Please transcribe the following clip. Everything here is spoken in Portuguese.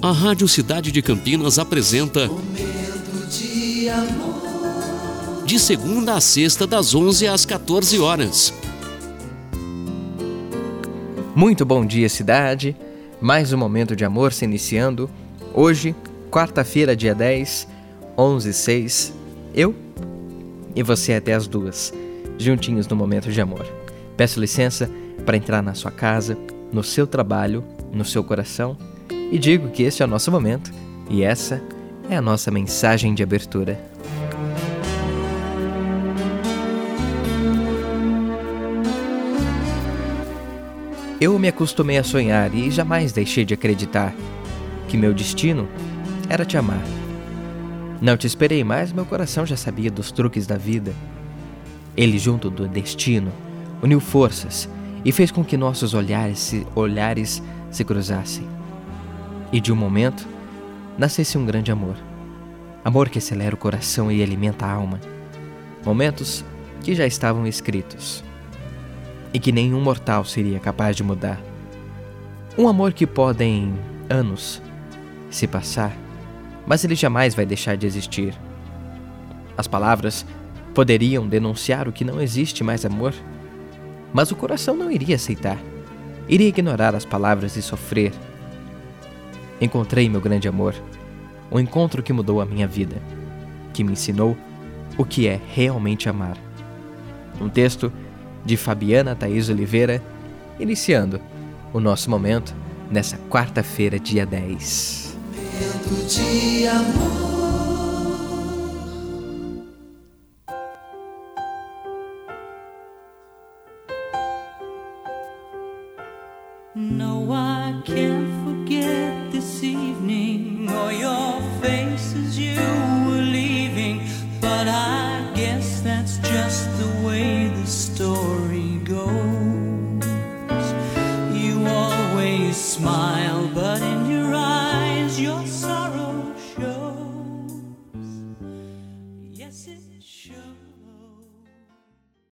A Rádio Cidade de Campinas apresenta Momento de amor. de segunda a sexta das 11 às 14 horas. Muito bom dia, cidade. Mais um momento de amor se iniciando. Hoje, quarta-feira, dia 10, 11 6. Eu e você até as duas, juntinhos no momento de amor. Peço licença para entrar na sua casa, no seu trabalho, no seu coração e digo que este é o nosso momento e essa é a nossa mensagem de abertura. Eu me acostumei a sonhar e jamais deixei de acreditar que meu destino era te amar. Não te esperei mais, meu coração já sabia dos truques da vida. Ele, junto do destino, uniu forças e fez com que nossos olhares se, olhares se cruzassem. E de um momento, nascesse um grande amor. Amor que acelera o coração e alimenta a alma. Momentos que já estavam escritos e que nenhum mortal seria capaz de mudar. Um amor que podem anos se passar, mas ele jamais vai deixar de existir. As palavras poderiam denunciar o que não existe mais amor, mas o coração não iria aceitar. Iria ignorar as palavras e sofrer. Encontrei meu grande amor, um encontro que mudou a minha vida, que me ensinou o que é realmente amar. Um texto de Fabiana Thaís Oliveira, iniciando o nosso momento nessa quarta-feira, dia 10. Momento de amor. No, I can't forget this evening or your faces you were leaving. But I guess that's just the